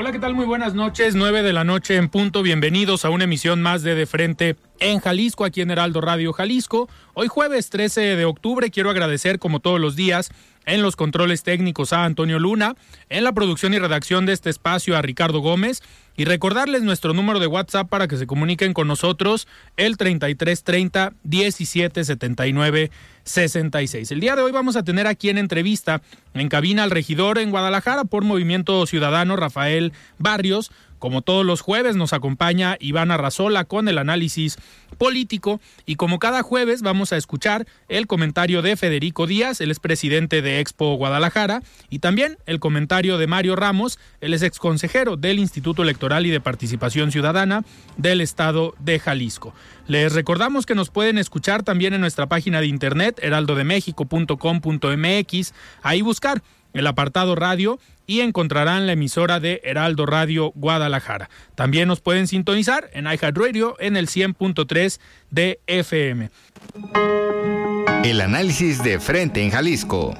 Hola, ¿qué tal? Muy buenas noches. 9 de la noche en punto. Bienvenidos a una emisión más de De Frente en Jalisco, aquí en Heraldo Radio Jalisco. Hoy jueves 13 de octubre quiero agradecer, como todos los días, en los controles técnicos a Antonio Luna, en la producción y redacción de este espacio a Ricardo Gómez y recordarles nuestro número de WhatsApp para que se comuniquen con nosotros el 3330 1779 66. El día de hoy vamos a tener aquí en entrevista en cabina al regidor en Guadalajara por Movimiento Ciudadano Rafael Barrios como todos los jueves nos acompaña Iván Arrazola con el análisis político y como cada jueves vamos a escuchar el comentario de Federico Díaz, el expresidente de Expo Guadalajara, y también el comentario de Mario Ramos, el ex exconsejero del Instituto Electoral y de Participación Ciudadana del Estado de Jalisco. Les recordamos que nos pueden escuchar también en nuestra página de internet heraldodemexico.com.mx, ahí buscar el apartado radio y encontrarán la emisora de Heraldo Radio Guadalajara. También nos pueden sintonizar en iHeartRadio en el 100.3 de FM. El análisis de frente en Jalisco.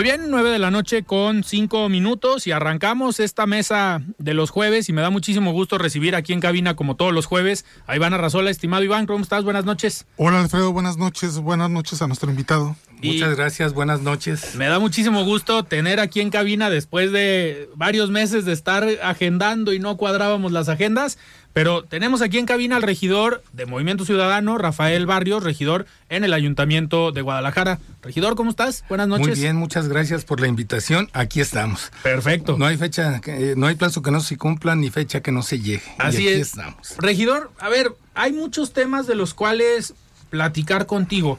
Muy bien, nueve de la noche con cinco minutos y arrancamos esta mesa de los jueves y me da muchísimo gusto recibir aquí en cabina como todos los jueves a Iván Arrazola. Estimado Iván, ¿cómo estás? Buenas noches. Hola Alfredo, buenas noches, buenas noches a nuestro invitado. Muchas gracias, buenas noches. Me da muchísimo gusto tener aquí en cabina después de varios meses de estar agendando y no cuadrábamos las agendas. Pero tenemos aquí en cabina al regidor de Movimiento Ciudadano, Rafael Barrios, regidor en el Ayuntamiento de Guadalajara. Regidor, ¿cómo estás? Buenas noches. Muy bien, muchas gracias por la invitación. Aquí estamos. Perfecto. No hay fecha, eh, no hay plazo que no se cumpla ni fecha que no se llegue. Así y aquí es. estamos. Regidor, a ver, hay muchos temas de los cuales platicar contigo.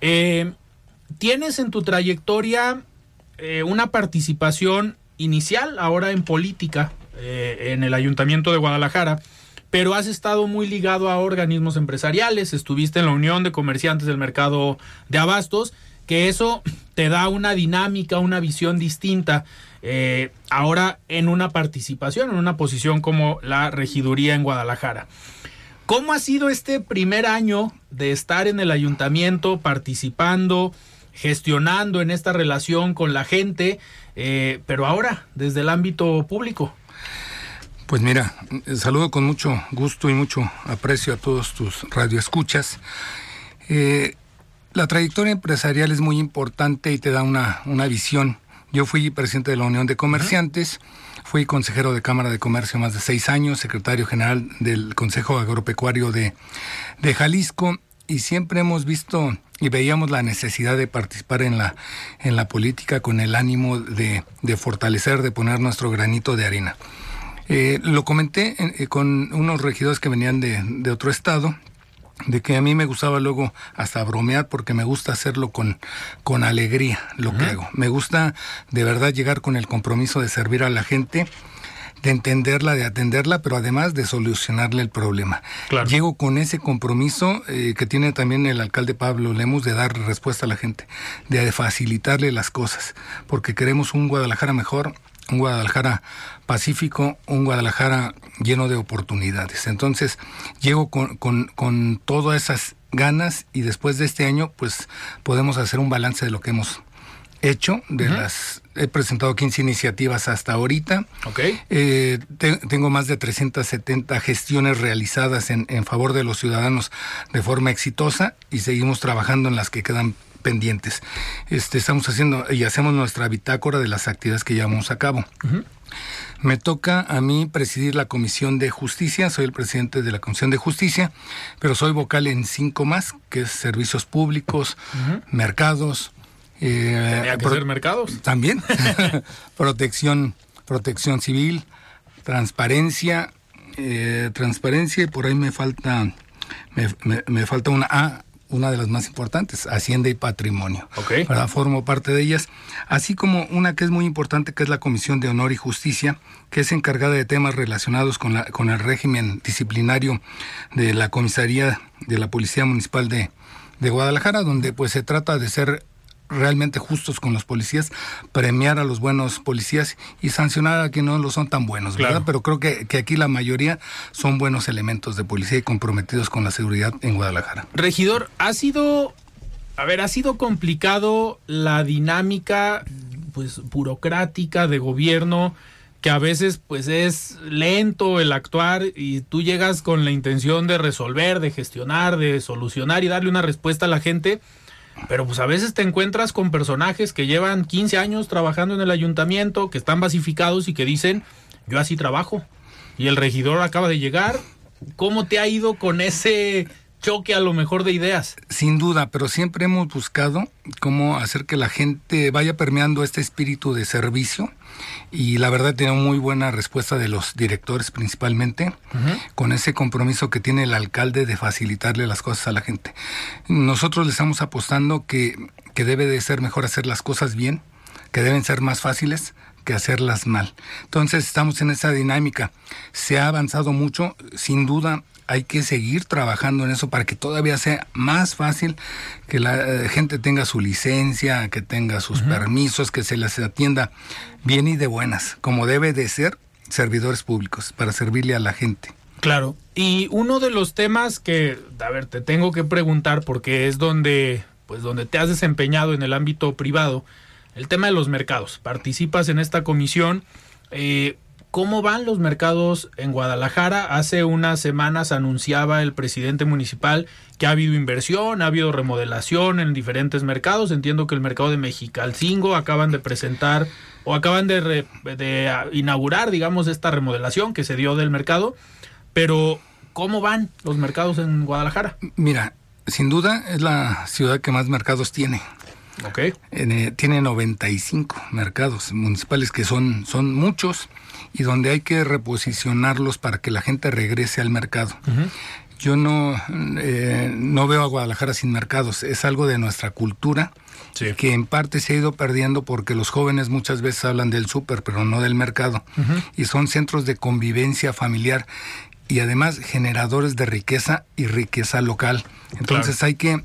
Eh, Tienes en tu trayectoria eh, una participación inicial ahora en política eh, en el Ayuntamiento de Guadalajara pero has estado muy ligado a organismos empresariales, estuviste en la Unión de Comerciantes del Mercado de Abastos, que eso te da una dinámica, una visión distinta, eh, ahora en una participación, en una posición como la regiduría en Guadalajara. ¿Cómo ha sido este primer año de estar en el ayuntamiento, participando, gestionando en esta relación con la gente, eh, pero ahora desde el ámbito público? Pues mira, saludo con mucho gusto y mucho aprecio a todos tus radioescuchas. Eh, la trayectoria empresarial es muy importante y te da una, una visión. Yo fui presidente de la Unión de Comerciantes, fui consejero de Cámara de Comercio más de seis años, secretario general del Consejo Agropecuario de, de Jalisco y siempre hemos visto y veíamos la necesidad de participar en la, en la política con el ánimo de, de fortalecer, de poner nuestro granito de arena. Eh, lo comenté eh, con unos regidores que venían de, de, otro estado, de que a mí me gustaba luego hasta bromear porque me gusta hacerlo con, con alegría lo uh -huh. que hago. Me gusta de verdad llegar con el compromiso de servir a la gente de entenderla, de atenderla, pero además de solucionarle el problema. Claro. Llego con ese compromiso eh, que tiene también el alcalde Pablo Lemus de dar respuesta a la gente, de facilitarle las cosas, porque queremos un Guadalajara mejor, un Guadalajara pacífico, un Guadalajara lleno de oportunidades. Entonces, llego con, con, con todas esas ganas y después de este año, pues podemos hacer un balance de lo que hemos hecho, de uh -huh. las he presentado 15 iniciativas hasta ahorita. Okay. Eh, te, tengo más de 370 gestiones realizadas en, en, favor de los ciudadanos de forma exitosa y seguimos trabajando en las que quedan pendientes. Este, estamos haciendo y hacemos nuestra bitácora de las actividades que llevamos a cabo. Uh -huh. Me toca a mí presidir la Comisión de Justicia, soy el presidente de la Comisión de Justicia, pero soy vocal en cinco más, que es servicios públicos, uh -huh. mercados, Eh, Tenía que ser mercados. También. protección, protección civil, transparencia, eh, transparencia y por ahí me falta, me, me, falta una A, una de las más importantes, Hacienda y Patrimonio. Okay. Formo parte de ellas, así como una que es muy importante, que es la Comisión de Honor y Justicia, que es encargada de temas relacionados con, la, con el régimen disciplinario de la Comisaría de la Policía Municipal de, de Guadalajara, donde pues se trata de ser realmente justos con los policías, premiar a los buenos policías y sancionar a quienes no lo son tan buenos, ¿verdad? Pero creo que, que, aquí la mayoría son buenos elementos de policía y comprometidos con la seguridad en Guadalajara. Regidor, ha sido, a ver, ha sido complicado la dinámica pues burocrática de gobierno que a veces pues es lento el actuar y tú llegas con la intención de resolver, de gestionar, de solucionar y darle una respuesta a la gente pero pues a veces te encuentras con personajes que llevan 15 años trabajando en el ayuntamiento, que están basificados y que dicen, yo así trabajo. Y el regidor acaba de llegar. ¿Cómo te ha ido con ese choque a lo mejor de ideas. Sin duda, pero siempre hemos buscado cómo hacer que la gente vaya permeando este espíritu de servicio y la verdad tiene muy buena respuesta de los directores principalmente con ese compromiso que tiene el alcalde de facilitarle las cosas a la gente. Nosotros le estamos apostando que, que debe de ser mejor hacer las cosas bien, que deben ser más fáciles que hacerlas mal. Entonces estamos en esa dinámica. Se ha avanzado mucho, sin duda hay que seguir trabajando en eso para que todavía sea más fácil que la eh, gente tenga su licencia, que tenga sus permisos, que se les atienda bien y de buenas, como debe de ser servidores públicos, para servirle a la gente. Claro, y uno de los temas que, a ver, te tengo que preguntar porque es donde, pues donde te has desempeñado en el ámbito privado, el tema de los mercados. Participas en esta comisión. Eh, ¿Cómo van los mercados en Guadalajara? Hace unas semanas anunciaba el presidente municipal que ha habido inversión, ha habido remodelación en diferentes mercados. Entiendo que el mercado de Mexicalcingo acaban de presentar o acaban de, inaugurar, digamos, esta remodelación que se dio del mercado. Pero, ¿cómo van los mercados en Guadalajara? Mira, sin duda es la ciudad que más mercados tiene. Okay. Eh, tiene 95 mercados municipales que son, son muchos y donde hay que reposicionarlos para que la gente regrese al mercado. Yo no, eh, no veo a Guadalajara sin mercados, es algo de nuestra cultura. que en parte se ha ido perdiendo porque los jóvenes muchas veces hablan del súper, pero no del mercado. Y son centros de convivencia familiar y además generadores de riqueza y riqueza local. Entonces hay que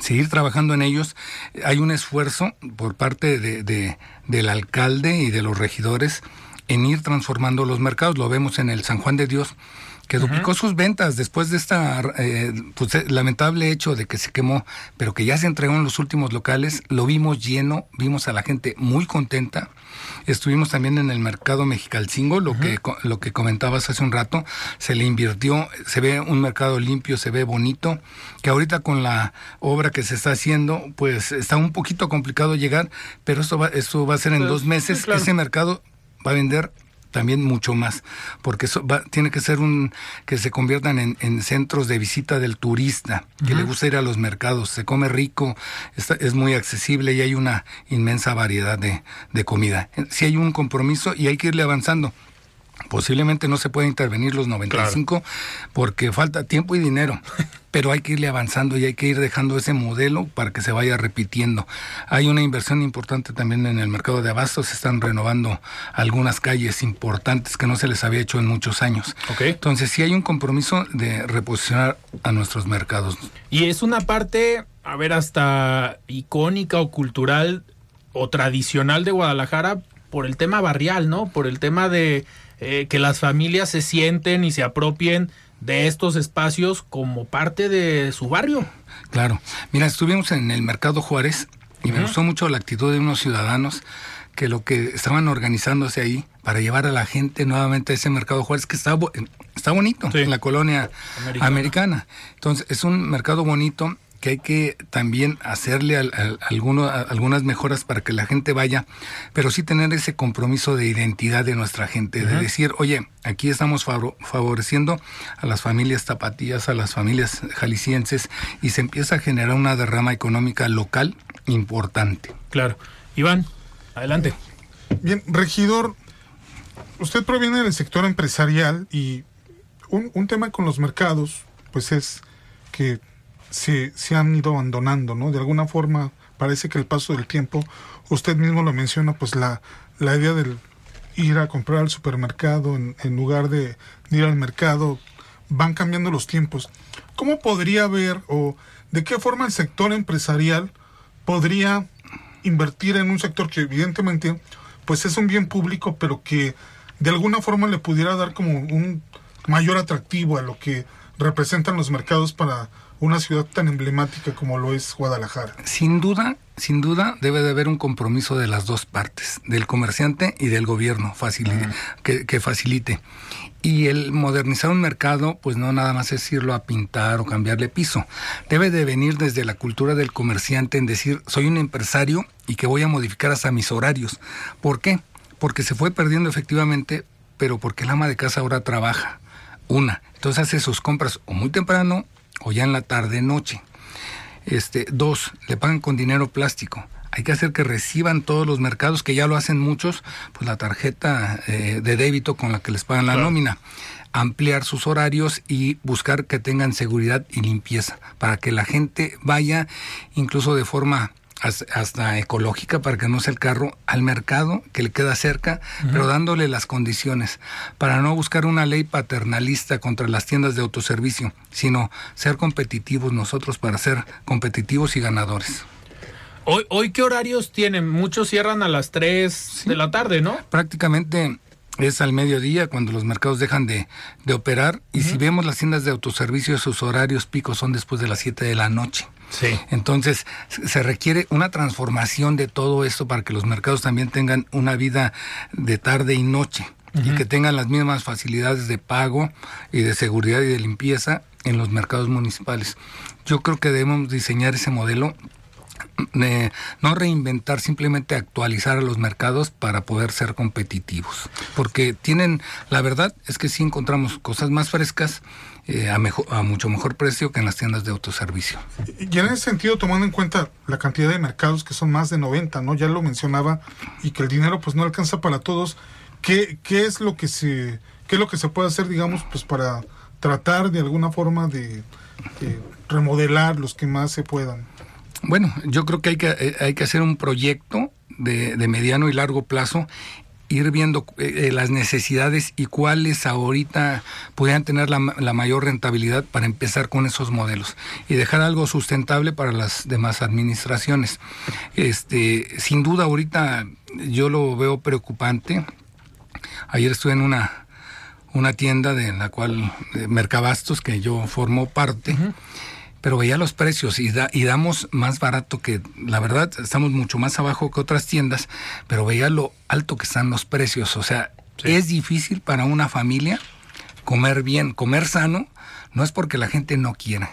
seguir trabajando en ellos. Hay un esfuerzo por parte de, del alcalde y de los regidores en ir transformando los mercados. Lo vemos en el San Juan de Dios, que duplicó sus ventas después de esta eh, pues, eh, lamentable hecho de que se quemó, pero que ya se entregó en los últimos locales. Lo vimos lleno, vimos a la gente muy contenta. Estuvimos también en el mercado Mexicalcingo, lo que lo que comentabas hace un rato, se le invirtió, se ve un mercado limpio, se ve bonito, que ahorita con la obra que se está haciendo, pues está un poquito complicado llegar, pero esto va, esto va a ser en pues, dos meses. Ese mercado va a vender también mucho más, porque va, tiene que ser un que se conviertan en, centros de visita del turista, que le gusta ir a los mercados, se come rico, es muy accesible y hay una inmensa variedad de, de comida. Si hay un compromiso y hay que irle avanzando. Posiblemente no se puede intervenir los 95 porque falta tiempo y dinero, pero hay que irle avanzando y hay que ir dejando ese modelo para que se vaya repitiendo. Hay una inversión importante también en el mercado de abastos, se están renovando algunas calles importantes que no se les había hecho en muchos años. Entonces sí hay un compromiso de reposicionar a nuestros mercados. Y es una parte, a ver, hasta icónica o cultural o tradicional de Guadalajara por el tema barrial, ¿no? Por el tema de eh, que las familias se sienten y se apropien de estos espacios como parte de su barrio. Claro. Mira, estuvimos en el Mercado Juárez y me gustó mucho la actitud de unos ciudadanos que lo que estaban organizándose ahí para llevar a la gente nuevamente a ese mercado Juárez que está, está bonito en la colonia americana. Entonces es un mercado bonito que hay que también hacerle algunas mejoras para que la gente vaya, pero sí tener ese compromiso de identidad de nuestra gente, de decir, oye, aquí estamos favoreciendo a las familias tapatías, a las familias jaliscienses, y se empieza a generar una derrama económica local importante. Claro. Iván, adelante. Bien, regidor, usted proviene del sector empresarial y un, un tema con los mercados, pues es que se, se han ido abandonando, ¿no? De alguna forma parece que el paso del tiempo, usted mismo lo menciona, pues la, la idea del ir a comprar al supermercado en, lugar de, ir al mercado, van cambiando los tiempos. ¿Cómo podría ver o de qué forma el sector empresarial podría invertir en un sector que evidentemente pues es un bien público, pero que de alguna forma le pudiera dar como un mayor atractivo a lo que representan los mercados para una ciudad tan emblemática como lo es Guadalajara. Sin duda, sin duda debe de haber un compromiso de las dos partes, del comerciante y del gobierno, que, que facilite. Y el modernizar un mercado, pues no nada más es irlo a pintar o cambiarle piso. Debe de venir desde la cultura del comerciante en decir, soy un empresario y que voy a modificar hasta mis horarios. ¿Por qué? Porque se fue perdiendo efectivamente, pero porque el ama de casa ahora trabaja. Una, entonces hace sus compras o muy temprano o ya en la tarde noche. Este, dos, le pagan con dinero plástico. Hay que hacer que reciban todos los mercados, que ya lo hacen muchos, pues la tarjeta eh, de débito con la que les pagan la Claro. nómina. Ampliar sus horarios y buscar que tengan seguridad y limpieza, para que la gente vaya incluso de forma hasta ecológica, para que no sea el carro al mercado que le queda cerca, pero dándole las condiciones, para no buscar una ley paternalista contra las tiendas de autoservicio, sino ser competitivos nosotros para ser competitivos y ganadores. Hoy, hoy ¿qué horarios tienen? Muchos cierran a las 3 de la tarde, ¿no? prácticamente es al mediodía cuando los mercados dejan de, de operar y si vemos las tiendas de autoservicio sus horarios picos son después de las 7 de la noche. Sí. Entonces se se requiere una transformación de todo esto para que los mercados también tengan una vida de tarde y noche y que tengan las mismas facilidades de pago y de seguridad y de limpieza en los mercados municipales. Yo creo que debemos diseñar ese modelo no reinventar, simplemente actualizar a los mercados para poder ser competitivos. Porque tienen, la verdad es que sí encontramos cosas más frescas eh, a, mejo- a mucho mejor precio que en las tiendas de autoservicio. Y en ese sentido, tomando en cuenta la cantidad de mercados que son más de 90, ¿no? Ya lo mencionaba, y que el dinero pues no alcanza para todos, ¿qué, qué es lo que se qué es lo que se puede hacer, digamos, pues para tratar de alguna forma de remodelar los que más se puedan? Bueno, yo creo que hay que, eh, hay que hacer un proyecto de, de mediano y largo plazo, ir viendo eh, eh, las necesidades y cuáles ahorita pudieran tener la, la mayor rentabilidad para empezar con esos modelos y dejar algo sustentable para las demás administraciones. Este, sin duda ahorita yo lo veo preocupante. Ayer estuve en una una tienda de la cual de Mercabastos que yo formo parte pero veía los precios y, da- y damos más barato que, la verdad, estamos mucho más abajo que otras tiendas, pero veía lo alto que están los precios. O sea, es difícil para una familia comer bien, comer sano, no es porque la gente no quiera,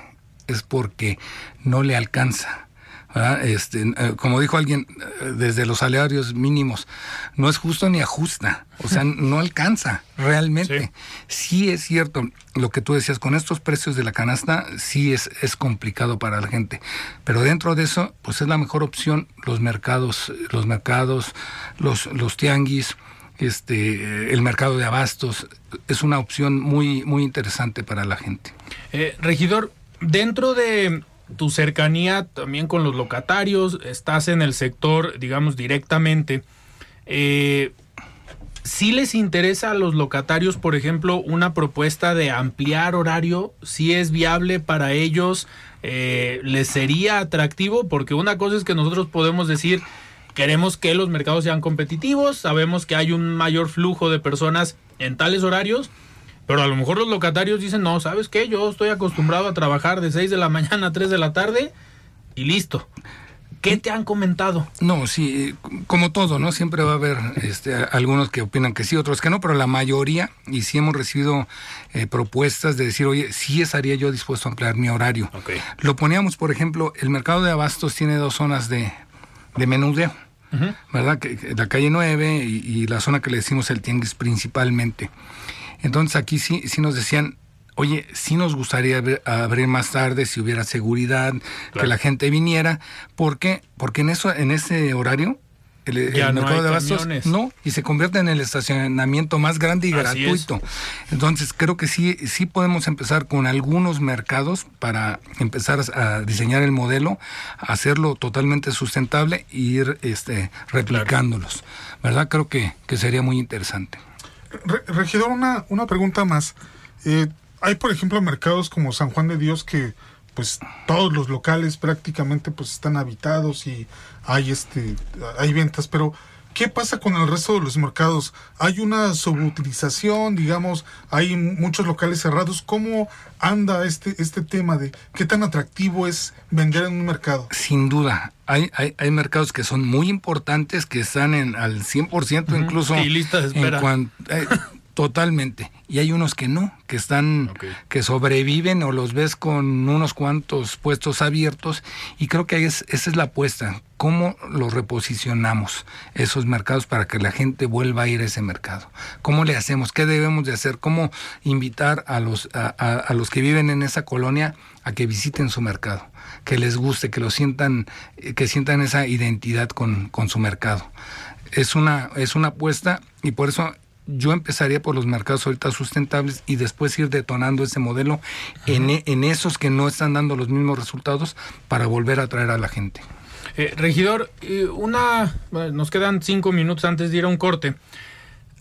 es porque no le alcanza. ¿Verdad? Este, eh, como dijo alguien, eh, desde los salarios mínimos, no es justo ni ajusta, o sea, no alcanza realmente. Sí. es cierto, lo que tú decías, con estos precios de la canasta, sí es, es complicado para la gente, pero dentro de eso, pues es la mejor opción los mercados, los mercados, los, los tianguis, este, el mercado de abastos, es una opción muy, muy interesante para la gente. Eh, regidor, dentro de tu cercanía también con los locatarios, estás en el sector, digamos, directamente. Eh, ¿Sí les interesa a los locatarios, por ejemplo, una propuesta de ampliar horario? ¿Si es viable para ellos? Eh, ¿Les sería atractivo? Porque una cosa es que nosotros podemos decir, queremos que los mercados sean competitivos, sabemos que hay un mayor flujo de personas en tales horarios, pero a lo mejor los locatarios dicen, no, ¿sabes qué? Yo estoy acostumbrado a trabajar de 6 de la mañana a 3 de la tarde y listo. ¿Qué te han comentado? No, sí, como todo, ¿no? Siempre va a haber este, algunos que opinan que sí, otros que no, pero la mayoría, y sí hemos recibido eh, propuestas de decir, oye, sí estaría yo dispuesto a ampliar mi horario. Ok. Lo poníamos, por ejemplo, el mercado de abastos tiene dos zonas de, de menudeo, ¿verdad? Que, que la calle 9 y, y la zona que le decimos el tianguis principalmente. Entonces aquí sí, sí nos decían, oye, sí nos gustaría abrir más tarde si hubiera seguridad, que la gente viniera. ¿Por qué? Porque en eso, en ese horario, el, mercado de abastos no y se convierte en el estacionamiento más grande y gratuito. Entonces creo que sí sí podemos empezar con algunos mercados para empezar a diseñar el modelo, hacerlo totalmente sustentable e ir este replicándolos. ¿Verdad? Creo que, que sería muy interesante. Regidor, una, una pregunta más. Eh, hay, por ejemplo, mercados como San Juan de Dios que pues todos los locales prácticamente pues están habitados y hay este hay ventas, pero ¿qué pasa con el resto de los mercados? Hay una subutilización, digamos, hay muchos locales cerrados. ¿Cómo anda este este tema de qué tan atractivo es vender en un mercado? Sin duda, hay, hay, hay mercados que son muy importantes, que están en al 100% incluso. Y lista de espera. En eh, Totalmente. Y hay unos que no, que están, que sobreviven o los ves con unos cuantos puestos abiertos. Y creo que es, esa es la apuesta. ¿Cómo los reposicionamos esos mercados para que la gente vuelva a ir a ese mercado? ¿Cómo le hacemos? ¿Qué debemos de hacer? ¿Cómo invitar a los, a, los que viven en esa colonia a que visiten su mercado? Que les guste, que lo sientan, que sientan esa identidad con, con su mercado. Es una, es una apuesta y por eso yo empezaría por los mercados ahorita sustentables y después ir detonando ese modelo en, en, esos que no están dando los mismos resultados para volver a atraer a la gente. Eh, regidor, una, nos quedan cinco minutos antes de ir a un corte.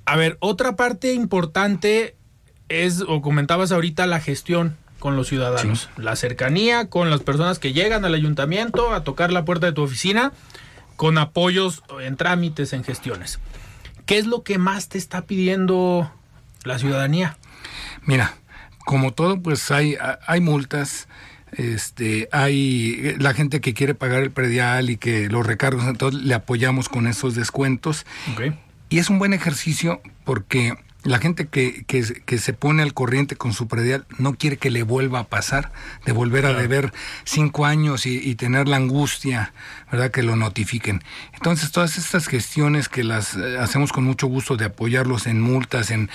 A ver, otra parte importante es, o comentabas ahorita, la gestión con los ciudadanos, la cercanía con las personas que llegan al ayuntamiento a tocar la puerta de tu oficina con apoyos en trámites, en gestiones. ¿Qué es lo que más te está pidiendo la ciudadanía? Mira, como todo, pues hay, hay multas, este, hay la gente que quiere pagar el predial y que los recargos, entonces le apoyamos con esos descuentos. Y es un buen ejercicio porque la gente que, que, se pone al corriente con su predial no quiere que le vuelva a pasar, de volver a deber cinco años y, tener la angustia, ¿verdad? Que lo notifiquen. Entonces, todas estas gestiones que las eh, hacemos con mucho gusto de apoyarlos en multas, en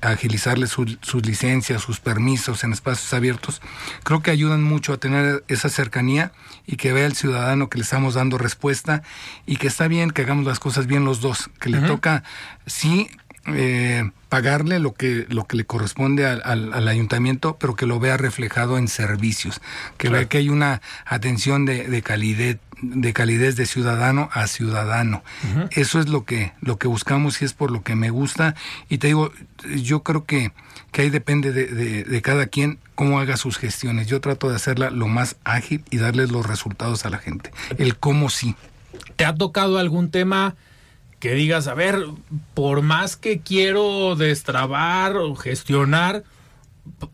agilizarles sus licencias, sus permisos en espacios abiertos, creo que ayudan mucho a tener esa cercanía y que vea el ciudadano que le estamos dando respuesta y que está bien que hagamos las cosas bien los dos, que le toca, sí, eh, pagarle lo que lo que le corresponde al, ayuntamiento, pero que lo vea reflejado en servicios, que vea que hay una atención de, de calidez de calidez de ciudadano a ciudadano. Eso es lo que lo que buscamos y es por lo que me gusta y te digo, yo creo que que ahí depende de, de, de cada quien cómo haga sus gestiones. Yo trato de hacerla lo más ágil y darles los resultados a la gente. El cómo sí. ¿Te ha tocado algún tema que digas, a ver, por más que quiero destrabar o gestionar,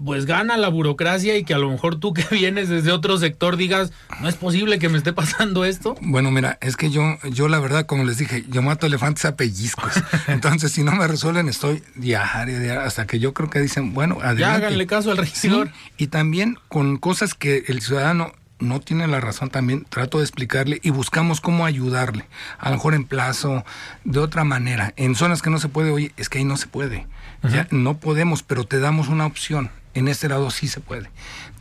pues gana la burocracia y que a lo mejor tú que vienes desde otro sector digas, no es posible que me esté pasando esto. Bueno, mira, es que yo, yo la verdad, como les dije, yo mato elefantes a pellizcos. Entonces, si no me resuelven, estoy diario, hasta que yo creo que dicen, bueno, adelante. Ya háganle caso al regidor. y también con cosas que el ciudadano no tiene la razón también, trato de explicarle y buscamos cómo ayudarle. A lo mejor en plazo, de otra manera. En zonas que no se puede, oye, es que ahí no se puede. Ya no podemos, pero te damos una opción. En este lado sí se puede.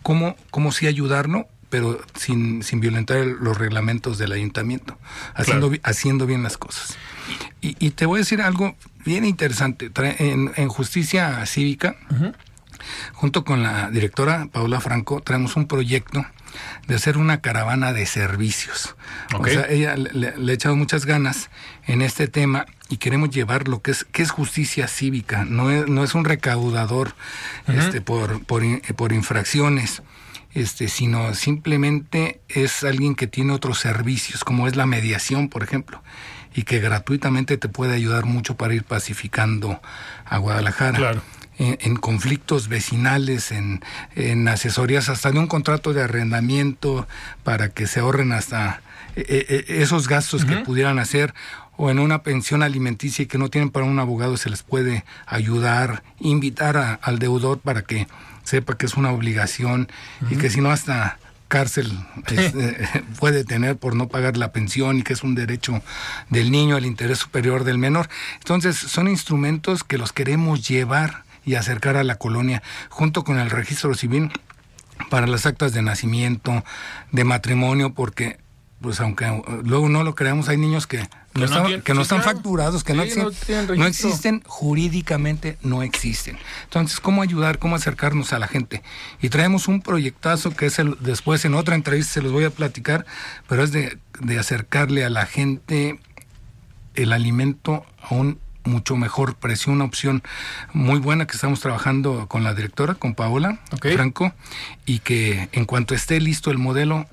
¿Cómo, cómo sí ayudarlo? pero sin, sin violentar los reglamentos del ayuntamiento, haciendo, haciendo bien las cosas. Y, te voy a decir algo bien interesante. En, en justicia cívica, junto con la directora Paula Franco, traemos un proyecto de hacer una caravana de servicios. O sea, ella le, ha echado muchas ganas en este tema y queremos llevar lo que es, que es justicia cívica, no es, no es un recaudador este, por, por, por infracciones. Este, sino simplemente es alguien que tiene otros servicios, como es la mediación, por ejemplo, y que gratuitamente te puede ayudar mucho para ir pacificando a Guadalajara. Claro en, conflictos vecinales, en, en, asesorías, hasta de un contrato de arrendamiento para que se ahorren hasta eh, eh, esos gastos que pudieran hacer o en una pensión alimenticia y que no tienen para un abogado se les puede ayudar, invitar al deudor para que sepa que es una obligación y que si no hasta cárcel eh, puede tener por no pagar la pensión y que es un derecho del niño al interés superior del menor. Entonces son instrumentos que los queremos llevar y acercar a la colonia, junto con el registro civil para las actas de nacimiento, de matrimonio, porque pues aunque luego no lo creamos, hay niños que no, están, que no están facturados, que no, existen, no, existen, jurídicamente, no existen. Entonces, ¿cómo ayudar, cómo acercarnos a la gente? Y traemos un proyectazo que es el, después en otra entrevista se los voy a platicar, pero es de, de acercarle a la gente el alimento a un mucho mejor precio, una opción muy buena que estamos trabajando con la directora, con Paola Franco, y que en cuanto esté listo el modelo,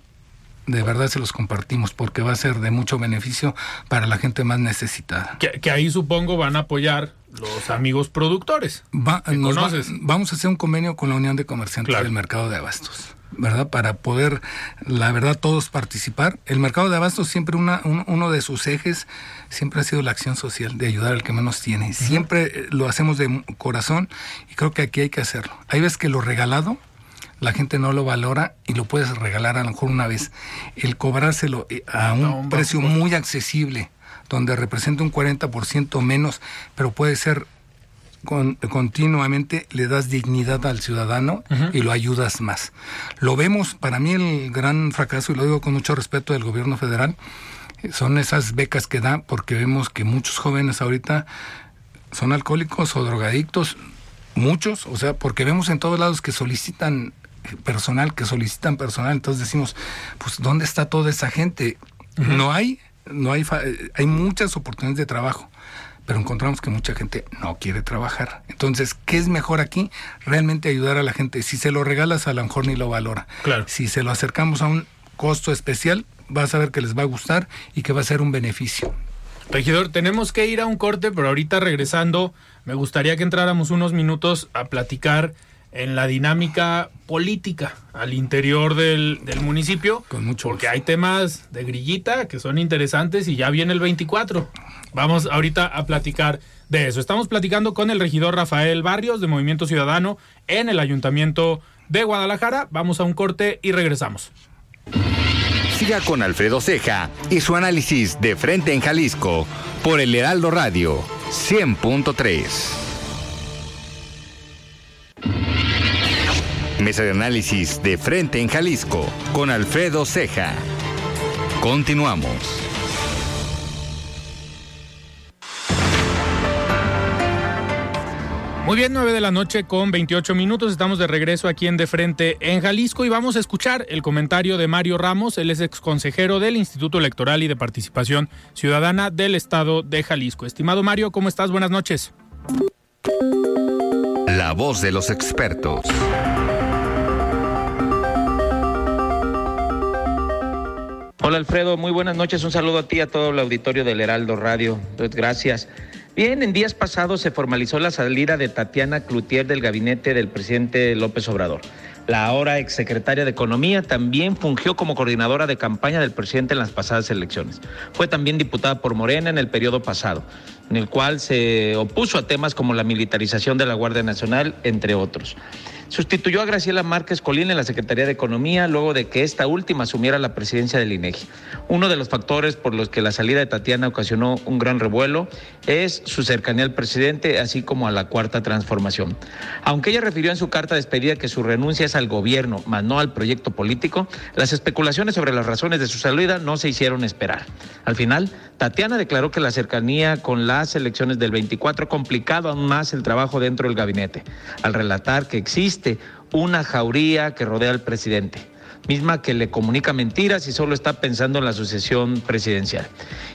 de verdad se los compartimos porque va a ser de mucho beneficio para la gente más necesitada. Que, ahí supongo van a apoyar los amigos productores. vamos a hacer un convenio con la Unión de Comerciantes del Mercado de Abastos. ¿Verdad? Para poder, la verdad, todos participar. El mercado de abastos siempre una, uno de sus ejes siempre ha sido la acción social, de ayudar al que menos tiene. Siempre lo hacemos de corazón y creo que aquí hay que hacerlo. Hay veces que lo regalado la gente no lo valora y lo puedes regalar a lo mejor una vez. El cobrárselo eh, a un, precio muy accesible, donde representa un 40% menos, pero puede ser continuamente le das dignidad al ciudadano y lo ayudas más. Lo vemos, para mí el gran fracaso, y lo digo con mucho respeto del gobierno federal, eh, son esas becas que da porque vemos que muchos jóvenes ahorita son alcohólicos o drogadictos, muchos, o sea, porque vemos en todos lados que solicitan personal, que solicitan personal, entonces decimos, pues ¿dónde está toda esa gente? No hay, no hay, hay muchas oportunidades de trabajo, pero encontramos que mucha gente no quiere trabajar. Entonces, ¿qué es mejor aquí? Realmente ayudar a la gente. Si se lo regalas, a lo mejor ni lo valora. Claro. Si se lo acercamos a un costo especial, vas a ver que les va a gustar y que va a ser un beneficio. Regidor, tenemos que ir a un corte, pero ahorita regresando, me gustaría que entráramos unos minutos a platicar en la dinámica política al interior del, municipio. Con mucho porque hay temas de grillita que son interesantes y ya viene el 24. Vamos ahorita a platicar de eso. Estamos platicando con el regidor Rafael Barrios de Movimiento Ciudadano en el Ayuntamiento de Guadalajara. Vamos a un corte y regresamos. Siga con Alfredo Ceja y su análisis de frente en Jalisco por el Heraldo Radio 100.3. Mesa de análisis de frente en Jalisco con Alfredo Ceja. Continuamos. Muy bien, 9 de la noche con 28 minutos. Estamos de regreso aquí en De Frente en Jalisco y vamos a escuchar el comentario de Mario Ramos. Él es ex consejero del Instituto Electoral y de Participación Ciudadana del Estado de Jalisco. Estimado Mario, ¿cómo estás? Buenas noches. La voz de los expertos. Hola Alfredo, muy buenas noches. Un saludo a ti y a todo el auditorio del Heraldo Radio. gracias. Bien, en días pasados se formalizó la salida de Tatiana Cloutier del gabinete del presidente López Obrador. La ahora exsecretaria de Economía también fungió como coordinadora de campaña del presidente en las pasadas elecciones. Fue también diputada por Morena en el periodo pasado, en el cual se opuso a temas como la militarización de la Guardia Nacional, entre otros. Sustituyó a Graciela Márquez Colín en la Secretaría de Economía luego de que esta última asumiera la presidencia del INEGI. Uno de los factores por los que la salida de Tatiana ocasionó un gran revuelo es su cercanía al presidente, así como a la cuarta transformación. Aunque ella refirió en su carta de despedida que su renuncia es al gobierno, más no al proyecto político, las especulaciones sobre las razones de su salida no se hicieron esperar. Al final, Tatiana declaró que la cercanía con las elecciones del 24 ha complicado aún más el trabajo dentro del gabinete, al relatar que existe una jauría que rodea al presidente misma que le comunica mentiras y solo está pensando en la sucesión presidencial.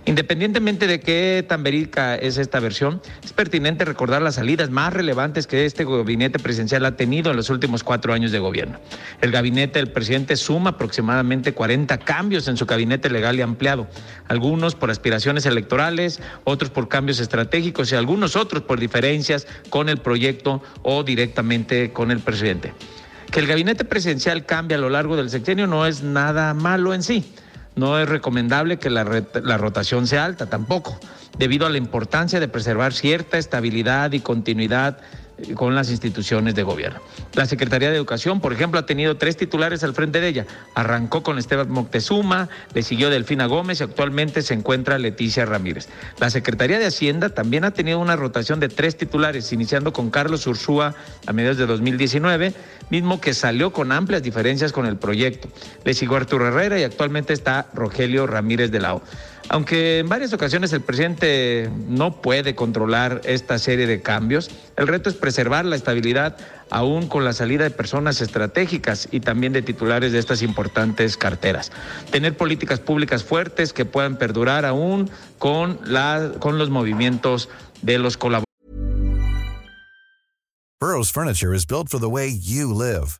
Independientemente de qué tan verídica es esta versión, es pertinente recordar las salidas más relevantes que este gabinete presidencial ha tenido en los últimos cuatro años de gobierno. El gabinete del presidente suma aproximadamente 40 cambios en su gabinete legal y ampliado, algunos por aspiraciones electorales, otros por cambios estratégicos y algunos otros por diferencias con el proyecto o directamente con el presidente. Que el gabinete presidencial cambie a lo largo del sexenio no es nada malo en sí. No es recomendable que la, la, rotación sea alta tampoco, debido a la importancia de preservar cierta estabilidad y continuidad con las instituciones de gobierno. La Secretaría de Educación, por ejemplo, ha tenido tres titulares al frente de ella. Arrancó con Esteban Moctezuma, le siguió Delfina Gómez y actualmente se encuentra Leticia Ramírez. La Secretaría de Hacienda también ha tenido una rotación de tres titulares, iniciando con Carlos Ursúa a mediados de 2019, mismo que salió con amplias diferencias con el proyecto. Le siguió Arturo Herrera y actualmente está Rogelio Ramírez de la O. Aunque en varias ocasiones el presidente no puede controlar esta serie de cambios, el reto es preservar la estabilidad aún con la salida de personas estratégicas y también de titulares de estas importantes carteras. Tener políticas públicas fuertes que puedan perdurar aún con, la, con los movimientos de los colaboradores. Burroughs Furniture is built for the way you live.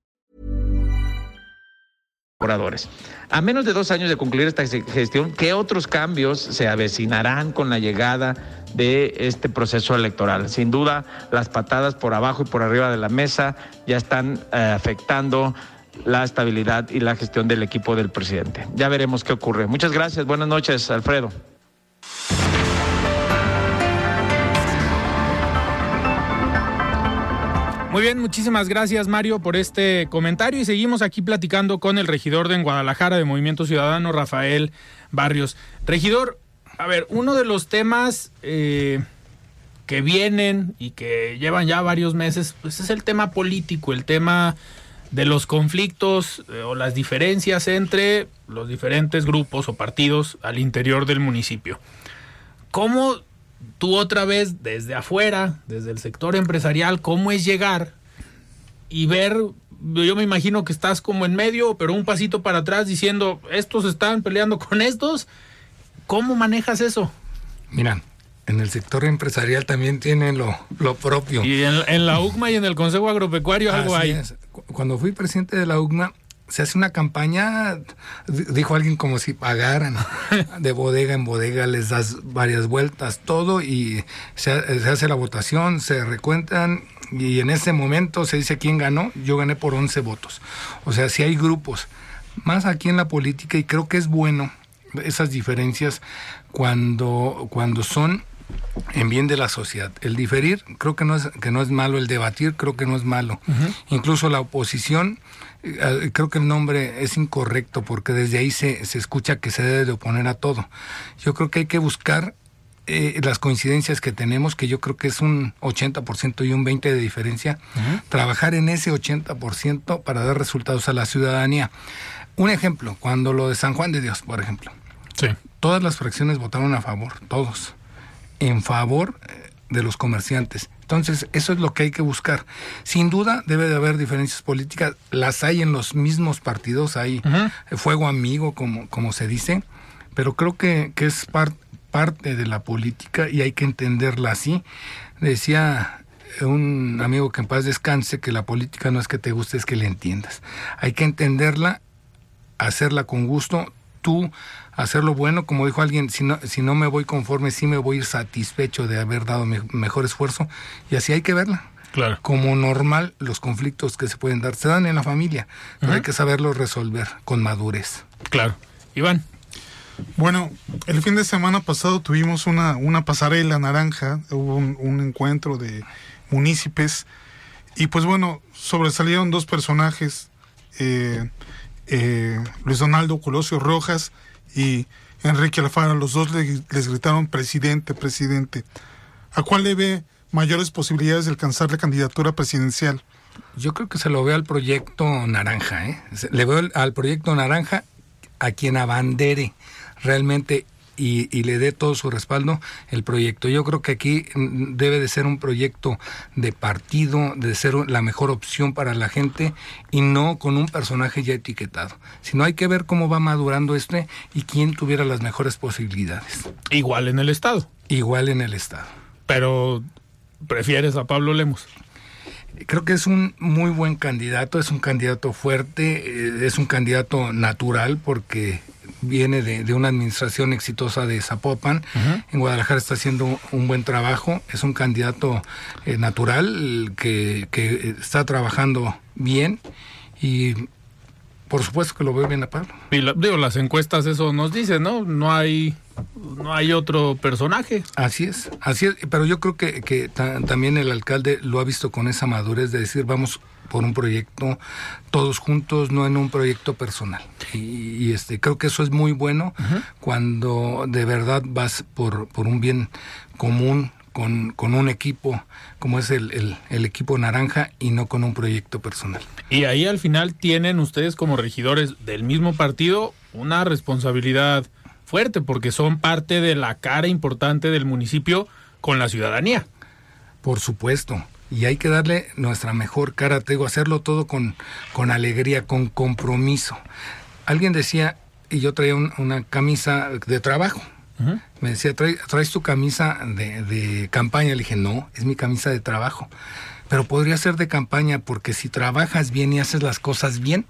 A menos de dos años de concluir esta gestión, ¿qué otros cambios se avecinarán con la llegada de este proceso electoral? Sin duda, las patadas por abajo y por arriba de la mesa ya están eh, afectando la estabilidad y la gestión del equipo del presidente. Ya veremos qué ocurre. Muchas gracias. Buenas noches, Alfredo. Muy bien, muchísimas gracias Mario por este comentario y seguimos aquí platicando con el regidor de Guadalajara de Movimiento Ciudadano, Rafael Barrios. Regidor, a ver, uno de los temas eh, que vienen y que llevan ya varios meses, pues es el tema político, el tema de los conflictos eh, o las diferencias entre los diferentes grupos o partidos al interior del municipio. ¿Cómo tú otra vez desde afuera, desde el sector empresarial, cómo es llegar y ver, yo me imagino que estás como en medio, pero un pasito para atrás diciendo, estos están peleando con estos, ¿cómo manejas eso? Mira, en el sector empresarial también tiene lo, lo propio. Y en, en, la UCMA y en el Consejo Agropecuario algo Así hay. es. Cuando fui presidente de la UCMA, se hace una campaña, dijo alguien como si pagaran, de bodega en bodega, les das varias vueltas, todo, y se, se, hace la votación, se recuentan, y en ese momento se dice quién ganó, yo gané por 11 votos. O sea, si hay grupos, más aquí en la política, y creo que es bueno esas diferencias cuando, cuando son en bien de la sociedad. El diferir, creo que no es, que no es malo, el debatir, creo que no es malo. Uh -huh. Incluso la oposición, creo que el nombre es incorrecto porque desde ahí se, se escucha que se debe de oponer a todo. Yo creo que hay que buscar eh, las coincidencias que tenemos, que yo creo que es un 80% y un 20% de diferencia, uh -huh. trabajar en ese 80% para dar resultados a la ciudadanía. Un ejemplo, cuando lo de San Juan de Dios, por ejemplo. Sí. Todas las fracciones votaron a favor, todos en favor eh, de los comerciantes. Entonces, eso es lo que hay que buscar. Sin duda, debe de haber diferencias políticas. Las hay en los mismos partidos, hay uh -huh. fuego amigo, como, como se dice, pero creo que, que es par, parte de la política y hay que entenderla así. Decía un amigo que en paz descanse que la política no es que te guste, es que le entiendas. Hay que entenderla, hacerla con gusto. Tú hacerlo bueno, como dijo alguien, si no, si no me voy conforme, sí me voy a ir satisfecho de haber dado mi mejor esfuerzo, y así hay que verla. Claro. Como normal, los conflictos que se pueden dar se dan en la familia, pero uh -huh. hay que saberlos resolver con madurez. Claro. Iván. Bueno, el fin de semana pasado tuvimos una, una pasarela naranja, hubo un, un encuentro de municipios, y pues bueno, sobresalieron dos personajes, eh, eh, Luis Donaldo Colosio Rojas y Enrique Alfaro, los dos le, les gritaron presidente, presidente. ¿A cuál le ve mayores posibilidades de alcanzar la candidatura presidencial? Yo creo que se lo veo al proyecto Naranja, ¿eh? Le veo al proyecto Naranja a quien abandere realmente y, le dé todo su respaldo el proyecto. Yo creo que aquí mm, debe de ser un proyecto de partido, de ser la mejor opción para la gente y no con un personaje ya etiquetado. Sino hay que ver cómo va madurando este y quién tuviera las mejores posibilidades. Igual en el Estado. Igual en el Estado. Pero, ¿prefieres a Pablo Lemos? Creo que es un muy buen candidato, es un candidato fuerte, eh, es un candidato natural porque viene de, una administración exitosa de Zapopan. En Guadalajara está haciendo un buen trabajo. Es un candidato eh, natural que, que, está trabajando bien y por supuesto que lo veo bien a Pablo. Y digo, las encuestas eso nos dicen, ¿no? No hay no hay otro personaje. Así es, así es, pero yo creo que, que también el alcalde lo ha visto con esa madurez de decir, vamos por un proyecto todos juntos, no en un proyecto personal. Y, este creo que eso es muy bueno cuando de verdad vas por, por un bien común con, con, un equipo como es el, el, equipo naranja y no con un proyecto personal. Y ahí al final tienen ustedes como regidores del mismo partido una responsabilidad fuerte porque son parte de la cara importante del municipio con la ciudadanía. Por supuesto y hay que darle nuestra mejor cara, te digo, hacerlo todo con, con alegría, con compromiso. Alguien decía, y yo traía una camisa de trabajo, me decía, ¿traes tu camisa de, de campaña? Le dije, no, es mi camisa de trabajo pero podría ser de campaña porque si trabajas bien y haces las cosas bien,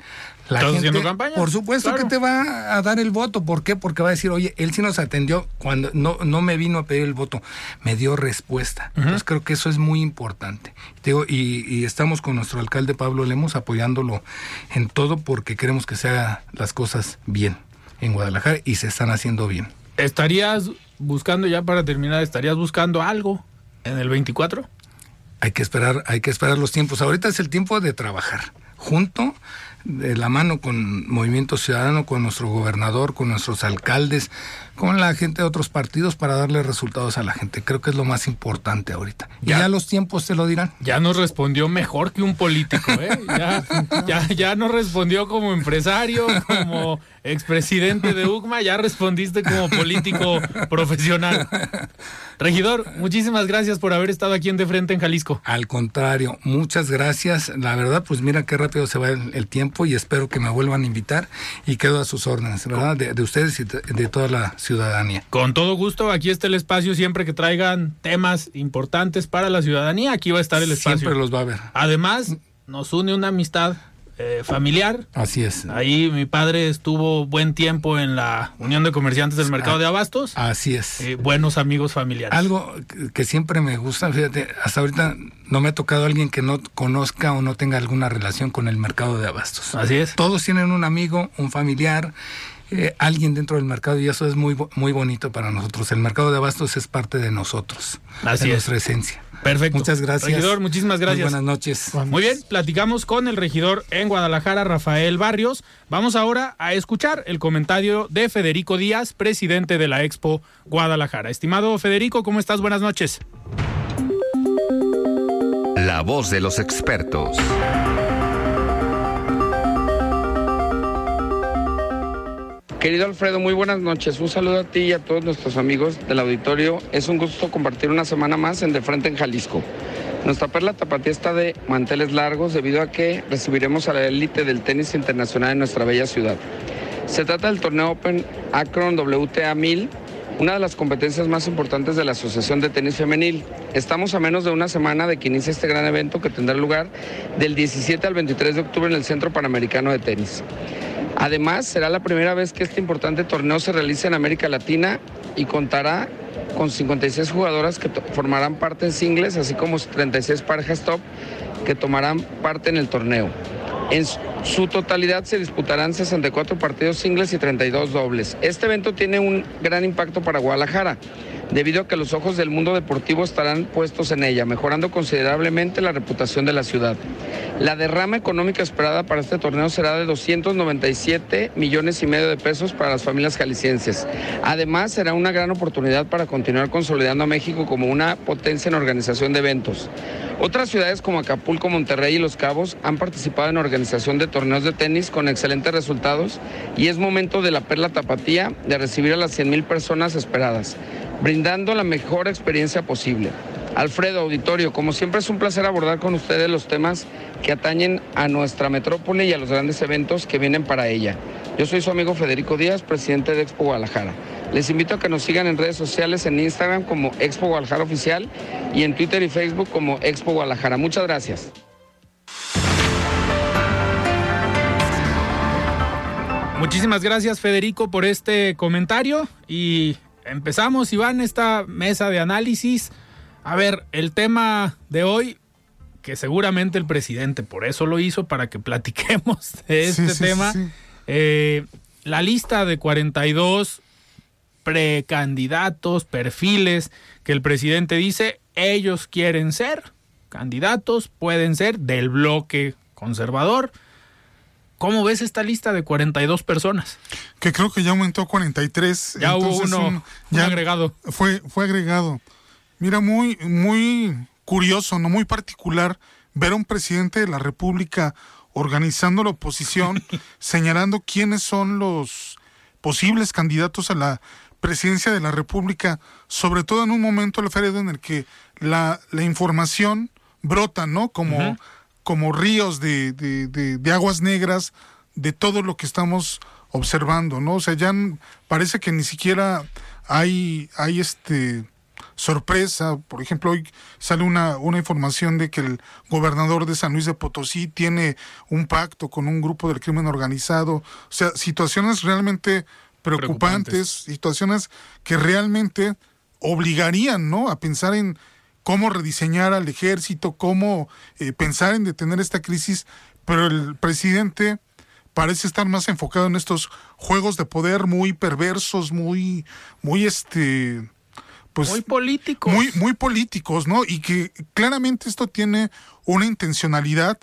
la ¿Estás haciendo campaña? Por supuesto que te va a dar el voto. ¿Por qué? Porque va a decir, oye, él sí nos atendió cuando no, no me vino a pedir el voto, me dio respuesta. Entonces creo que eso es muy importante. Digo, y, y, estamos con nuestro alcalde Pablo Lemos apoyándolo en todo porque queremos que se hagan las cosas bien en Guadalajara y se están haciendo bien. ¿Estarías buscando, ya para terminar, estarías buscando algo en el 24? hay que esperar, hay que esperar los tiempos. Ahorita es el tiempo de trabajar junto de la mano con Movimiento Ciudadano, con nuestro gobernador, con nuestros alcaldes, con la gente de otros partidos para darle resultados a la gente. Creo que es lo más importante ahorita. Ya, y ya los tiempos te lo dirán. Ya nos respondió mejor que un político, ¿eh? Ya, ya, ya nos respondió como empresario, como expresidente de UCMA, ya respondiste como político profesional. Regidor, muchísimas gracias por haber estado aquí en De Frente en Jalisco. Al contrario, muchas gracias. La verdad, pues mira qué rápido se va el, tiempo y espero que me vuelvan a invitar y quedo a sus órdenes, ¿verdad? De, ustedes y de, toda la ciudadanía. Con todo gusto, aquí está el espacio siempre que traigan temas importantes para la ciudadanía. Aquí va a estar el espacio. Siempre los va a ver. Además, nos une una amistad eh, familiar. Así es. Ahí mi padre estuvo buen tiempo en la Unión de Comerciantes del Mercado de Abastos. Así es. Eh, buenos amigos familiares. Algo que siempre me gusta, fíjate, hasta ahorita no me ha tocado alguien que no conozca o no tenga alguna relación con el mercado de abastos. Así es. Todos tienen un amigo, un familiar, eh, alguien dentro del mercado y eso es muy, muy bonito para nosotros. El mercado de abastos es parte de nosotros, Así de nuestra esencia. Perfecto. Muchas gracias. Regidor, muchísimas gracias. buenas noches. Muy bien, platicamos con el regidor en Guadalajara, Rafael Barrios. Vamos ahora a escuchar el comentario de Federico Díaz, presidente de la Expo Guadalajara. Estimado Federico, ¿cómo estás? Buenas noches. La voz de los expertos. Querido Alfredo, muy buenas noches. Un saludo a ti y a todos nuestros amigos del auditorio. Es un gusto compartir una semana más en De Frente en Jalisco. Nuestra perla tapatía está de manteles largos debido a que recibiremos a la élite del tenis internacional en nuestra bella ciudad. Se trata del torneo Open Akron WTA 1000, una de las competencias más importantes de la Asociación de Tenis Femenil. Estamos a menos de una semana de que inicie este gran evento que tendrá lugar del 17 al 23 de octubre en el Centro Panamericano de Tenis. Además, será la primera vez que este importante torneo se realice en América Latina y contará con 56 jugadoras que formarán parte en singles, así como 36 parejas top que tomarán parte en el torneo. En su totalidad se disputarán 64 partidos singles y 32 dobles. Este evento tiene un gran impacto para Guadalajara, debido a que los ojos del mundo deportivo estarán puestos en ella, mejorando considerablemente la reputación de la ciudad. La derrama económica esperada para este torneo será de 297 millones y medio de pesos para las familias jaliscienses. Además, será una gran oportunidad para continuar consolidando a México como una potencia en organización de eventos. Otras ciudades como Acapulco, Monterrey y Los Cabos han participado en organización de torneos de tenis con excelentes resultados y es momento de la Perla Tapatía de recibir a las 100.000 personas esperadas, brindando la mejor experiencia posible. Alfredo Auditorio, como siempre es un placer abordar con ustedes los temas que atañen a nuestra metrópoli y a los grandes eventos que vienen para ella. Yo soy su amigo Federico Díaz, presidente de Expo Guadalajara. Les invito a que nos sigan en redes sociales, en Instagram como Expo Guadalajara Oficial y en Twitter y Facebook como Expo Guadalajara. Muchas gracias. Muchísimas gracias Federico por este comentario y empezamos Iván esta mesa de análisis. A ver, el tema de hoy, que seguramente el presidente por eso lo hizo, para que platiquemos de este tema. Eh, la lista de 42 precandidatos, perfiles que el presidente dice ellos quieren ser candidatos, pueden ser del bloque conservador. ¿Cómo ves esta lista de 42 personas? Que creo que ya aumentó a 43. Ya hubo uno, ya agregado. Fue, fue agregado. Mira, muy, muy curioso, no muy particular ver a un presidente de la República organizando la oposición, señalando quiénes son los posibles candidatos a la presidencia de la República, sobre todo en un momento, Alfredo, en el que la, la información brota, ¿no? Como, como ríos de, de, de, aguas negras de todo lo que estamos observando, ¿no? O sea, ya parece que ni siquiera hay, hay este sorpresa. Por ejemplo, hoy sale una, una información de que el gobernador de San Luis de Potosí tiene un pacto con un grupo del crimen organizado. O sea, situaciones realmente preocupantes, situaciones que realmente obligarían, ¿no? A pensar en cómo rediseñar al ejército, cómo eh, pensar en detener esta crisis, pero el presidente parece estar más enfocado en estos juegos de poder muy perversos, muy, muy este, pues muy políticos. Muy, muy políticos, ¿no? Y que claramente esto tiene una intencionalidad.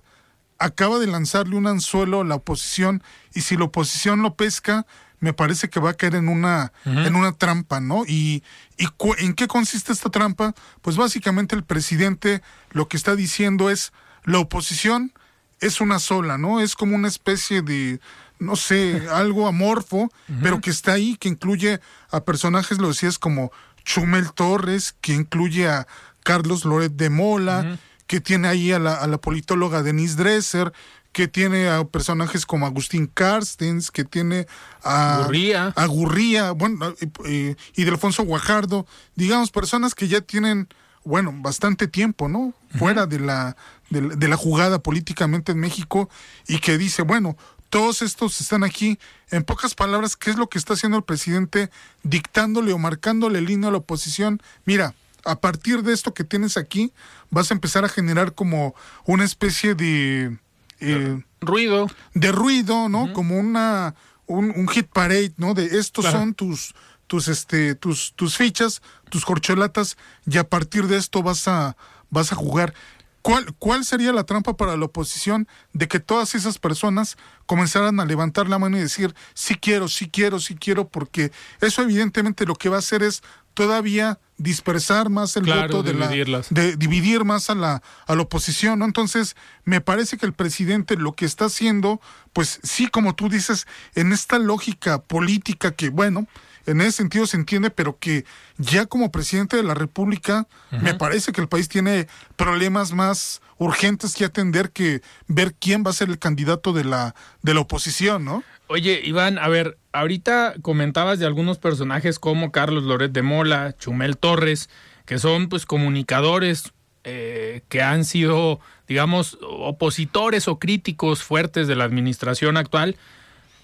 Acaba de lanzarle un anzuelo a la oposición y si la oposición lo pesca, me parece que va a caer en una, en una trampa, ¿no? Y, y ¿en qué consiste esta trampa? Pues básicamente el presidente lo que está diciendo es la oposición es una sola, ¿no? Es como una especie de, no sé, algo amorfo, pero que está ahí, que incluye a personajes, lo decías, como Chumel Torres, que incluye a Carlos Loret de Mola, que tiene ahí a la, a la politóloga Denise Dresser, que tiene a personajes como Agustín Carstens, que tiene a Gurría, a Gurría bueno, y de Alfonso Guajardo, digamos, personas que ya tienen, bueno, bastante tiempo, ¿no? Fuera de la, de, la jugada políticamente en México y que dice, bueno, todos estos están aquí. En pocas palabras, ¿qué es lo que está haciendo el presidente dictándole o marcándole línea a la oposición? Mira, a partir de esto que tienes aquí, vas a empezar a generar como una especie de eh, ruido. De ruido, ¿no? Como una un, hit parade, ¿no? De estos son tus tus este tus tus fichas, tus corcholatas y a partir de esto vas a vas a jugar. ¿Cuál, ¿Cuál sería la trampa para la oposición de que todas esas personas comenzaran a levantar la mano y decir, sí quiero, sí quiero, sí quiero, porque eso evidentemente lo que va a hacer es todavía dispersar más el voto de, la, de dividir más a la, a la oposición, ¿no? Entonces, me parece que el presidente lo que está haciendo, pues sí, como tú dices, en esta lógica política que, bueno, en ese sentido se entiende, pero que ya como presidente de la República, me parece que el país tiene problemas más urgentes que atender que ver quién va a ser el candidato de la, de la oposición, ¿no? Oye, Iván, a ver, ahorita comentabas de algunos personajes como Carlos Loret de Mola, Chumel Torres, que son pues comunicadores eh, que han sido, digamos, opositores o críticos fuertes de la administración actual,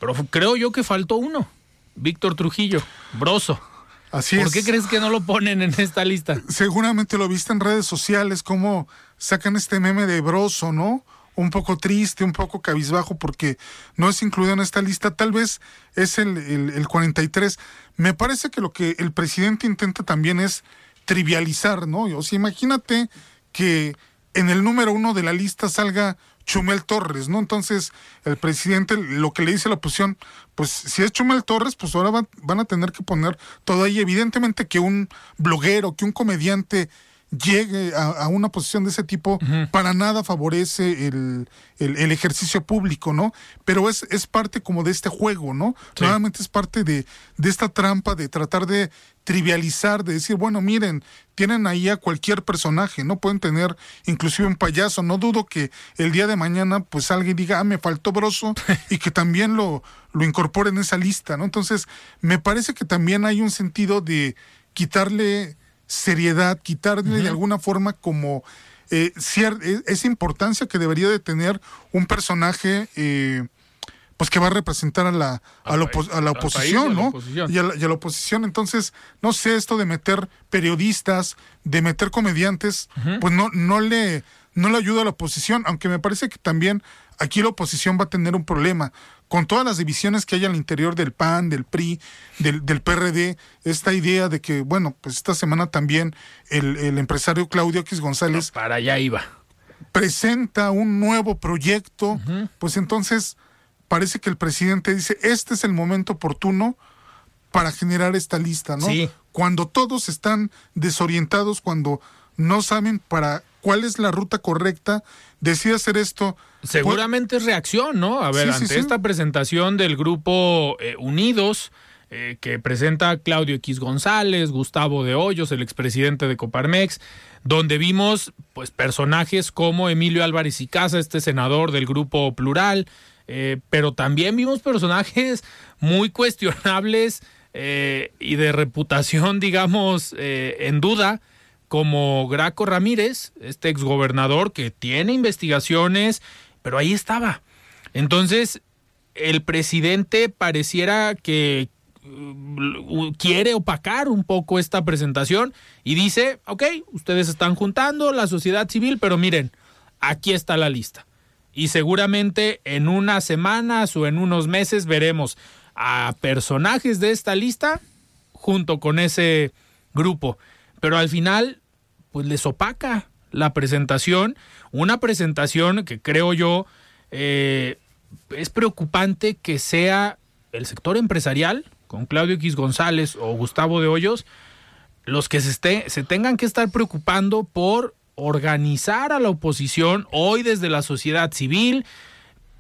pero creo yo que faltó uno, Víctor Trujillo, Broso. Así ¿Por qué crees que no lo ponen en esta lista? Seguramente lo viste en redes sociales, como sacan este meme de Broso, ¿no? un poco triste, un poco cabizbajo porque no es incluido en esta lista, tal vez es el, el, 43. Me parece que lo que el presidente intenta también es trivializar, ¿no? O sea, imagínate que en el número uno de la lista salga Chumel Torres, ¿no? Entonces, el presidente lo que le dice a la oposición, pues si es Chumel Torres, pues ahora van, van a tener que poner todo ahí. Evidentemente que un bloguero, que un comediante llegue a, una posición de ese tipo, para nada favorece el, el, ejercicio público, ¿no? Pero es, es parte como de este juego, ¿no? Nuevamente es parte de, de esta trampa de tratar de trivializar, de decir, bueno, miren, tienen ahí a cualquier personaje, ¿no? Pueden tener inclusive un payaso, no dudo que el día de mañana pues alguien diga, ah, me faltó broso y que también lo, lo incorpore en esa lista, ¿no? Entonces, me parece que también hay un sentido de quitarle seriedad, quitarle de alguna forma como eh, e, esa importancia que debería de tener un personaje eh, pues que va a representar a la, a, la, oposición, ¿no? Y, a la, oposición. Entonces, no sé, esto de meter periodistas, de meter comediantes, pues no, no le, no le ayuda a la oposición, aunque me parece que también aquí la oposición va a tener un problema con todas las divisiones que hay al interior del PAN, del PRI, del, del PRD, esta idea de que, bueno, pues esta semana también el, el empresario Claudio X González... para allá iba. Presenta un nuevo proyecto, pues entonces parece que el presidente dice, este es el momento oportuno para generar esta lista, ¿no? Sí. Cuando todos están desorientados, cuando no saben para cuál es la ruta correcta, decide hacer esto. Seguramente es reacción, ¿no? A ver, ante esta presentación del grupo eh, Unidos, eh, que presenta Claudio X González, Gustavo de Hoyos, el expresidente de Coparmex, donde vimos pues personajes como Emilio Álvarez y Casa, este senador del grupo Plural, eh, pero también vimos personajes muy cuestionables y de reputación, digamos, en duda como Graco Ramírez, este exgobernador que tiene investigaciones, pero ahí estaba. Entonces, el presidente pareciera que uh, quiere opacar un poco esta presentación y dice, ok, ustedes están juntando la sociedad civil, pero miren, aquí está la lista. Y seguramente en unas semanas o en unos meses veremos a personajes de esta lista junto con ese grupo. Pero al final pues les opaca la presentación, una presentación que creo yo eh, es preocupante que sea el sector empresarial, con Claudio X González o Gustavo de Hoyos, los que se, esté, se tengan que estar preocupando por organizar a la oposición hoy desde la sociedad civil,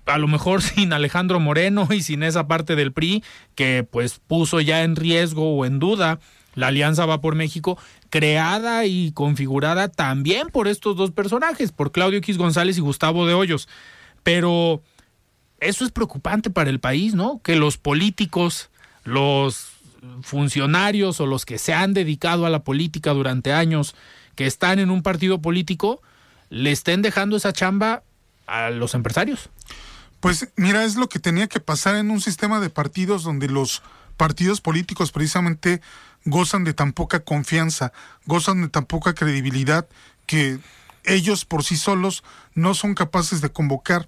a lo mejor sin Alejandro Moreno y sin esa parte del PRI que pues puso ya en riesgo o en duda la Alianza Va por México, creada y configurada también por estos dos personajes, por Claudio X González y Gustavo de Hoyos. Pero eso es preocupante para el país, ¿no? Que los políticos, los funcionarios o los que se han dedicado a la política durante años, que están en un partido político, le estén dejando esa chamba a los empresarios. Pues mira, es lo que tenía que pasar en un sistema de partidos donde los partidos políticos precisamente gozan de tan poca confianza, gozan de tan poca credibilidad que ellos por sí solos no son capaces de convocar.